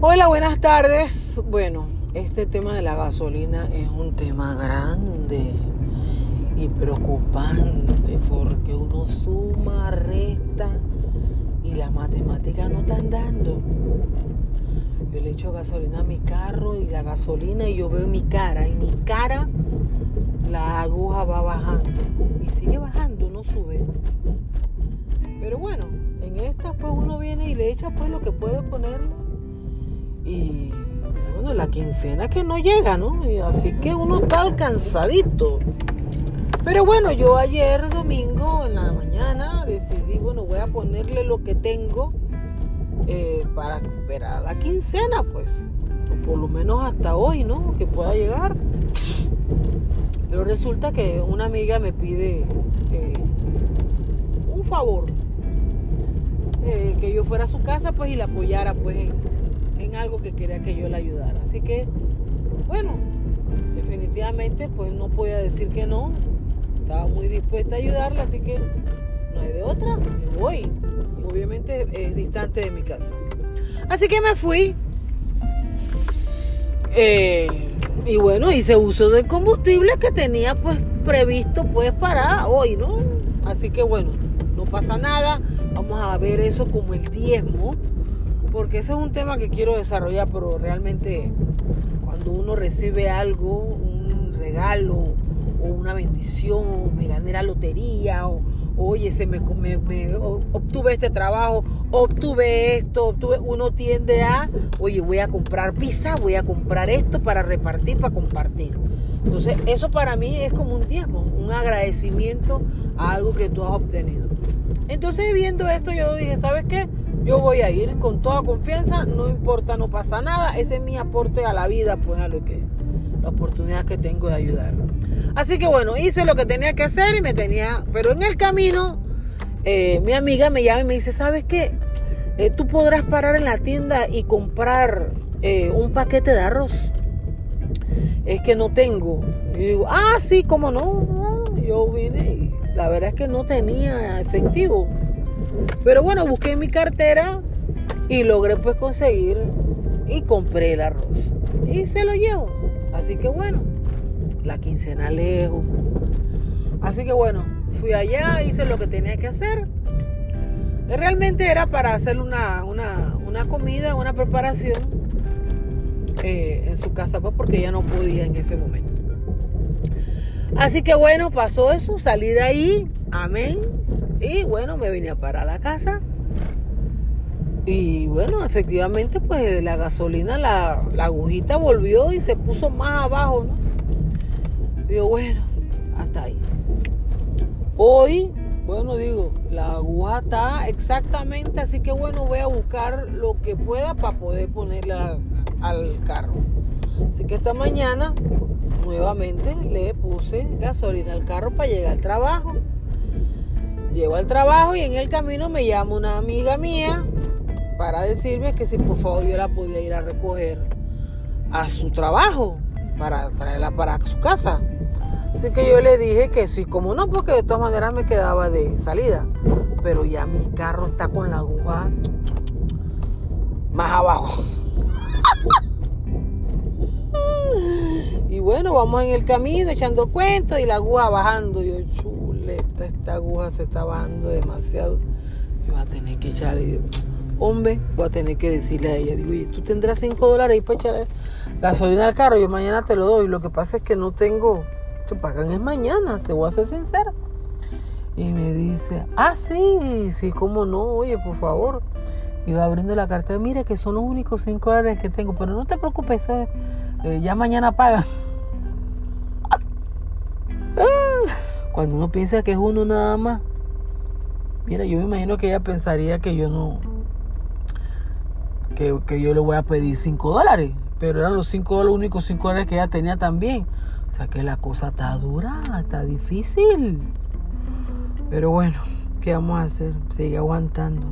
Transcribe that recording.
Hola, buenas tardes. Bueno, este tema de la gasolina es un tema grande y preocupante porque uno suma, resta y las matemáticas no están dando. Yo le echo gasolina a mi carro y la gasolina y yo veo mi cara y mi cara la aguja va bajando y sigue bajando, no sube. Pero bueno, en esta pues uno viene y le echa pues lo que puede ponerle y bueno, la quincena que no llega, ¿no? Y así que uno está alcanzadito. Pero bueno, yo ayer domingo en la mañana decidí, bueno, voy a ponerle lo que tengo eh, para esperar la quincena, pues. O por lo menos hasta hoy, ¿no? Que pueda llegar. Pero resulta que una amiga me pide eh, un favor. Eh, que yo fuera a su casa, pues, y la apoyara, pues, en, en algo que quería que yo le ayudara. Así que, bueno, definitivamente pues no podía decir que no. Estaba muy dispuesta a ayudarla, así que no hay de otra, me voy. Obviamente es distante de mi casa. Así que me fui. Eh, y bueno, hice uso del combustible que tenía pues previsto pues para hoy, ¿no? Así que bueno, no pasa nada. Vamos a ver eso como el diezmo porque ese es un tema que quiero desarrollar, pero realmente cuando uno recibe algo, un regalo o una bendición, me gané la lotería, o oye, se me, me, obtuve este trabajo, obtuve esto, obtuve, uno tiende a, oye, voy a comprar pizza, voy a comprar esto para repartir, para compartir. Entonces, eso para mí es como un diezmo, un agradecimiento a algo que tú has obtenido. Entonces, viendo esto, yo dije, ¿sabes qué? Yo voy a ir con toda confianza, no importa, no pasa nada. Ese es mi aporte a la vida, pues a lo que, la oportunidad que tengo de ayudar. Así que bueno, hice lo que tenía que hacer y me tenía, pero en el camino, eh, mi amiga me llama y me dice, ¿sabes qué? Eh, tú podrás parar en la tienda y comprar eh, un paquete de arroz. Es que no tengo. Y digo, ah, sí, cómo no. Ah, yo vine y la verdad es que no tenía efectivo. Pero bueno, busqué mi cartera y logré pues conseguir y compré el arroz. Y se lo llevo. Así que bueno, la quincena lejos. Así que bueno, fui allá, hice lo que tenía que hacer. Realmente era para hacer una, una, comida, una preparación eh, en su casa, pues porque ella no podía en ese momento. Así que bueno, pasó eso, salí de ahí, amén, y bueno, me vine a parar a la casa. Y bueno, efectivamente, pues la gasolina, la, agujita volvió y se puso más abajo, ¿no? Digo, bueno, hasta ahí. Hoy, bueno, digo, la aguja está exactamente, así que bueno, voy a buscar lo que pueda para poder ponerle al carro. Así que esta mañana, nuevamente, le puse gasolina al carro para llegar al trabajo. Llego al trabajo y en el camino me llama una amiga mía para decirme que si por favor yo la podía ir a recoger a su trabajo para traerla para su casa. Así que yo le dije que sí, como no, porque de todas maneras me quedaba de salida. Pero ya mi carro está con la aguja más abajo. y bueno, vamos en el camino echando cuentos y la aguja bajando. Yo, esta aguja se está bajando demasiado. Yo voy a tener que echarle, hombre, voy a tener que decirle a ella, digo, oye, tú tendrás 5 dólares ahí para echar gasolina al carro, yo mañana te lo doy. Lo que pasa es que no tengo, te pagan es mañana, te voy a ser sincera. Y me dice, ah, sí, sí, cómo no, oye, por favor. Y va abriendo la cartera, mire que son los únicos 5 dólares que tengo, pero no te preocupes, eh, eh, ya mañana pagan. Cuando uno piensa que es uno nada más, mira, yo me imagino que ella pensaría que yo no, que, yo le voy a pedir 5 dólares, pero eran los 5 dólares, los únicos 5 dólares que ella tenía también. O sea que la cosa está dura, está difícil. Pero bueno, ¿qué vamos a hacer? Sigue aguantando.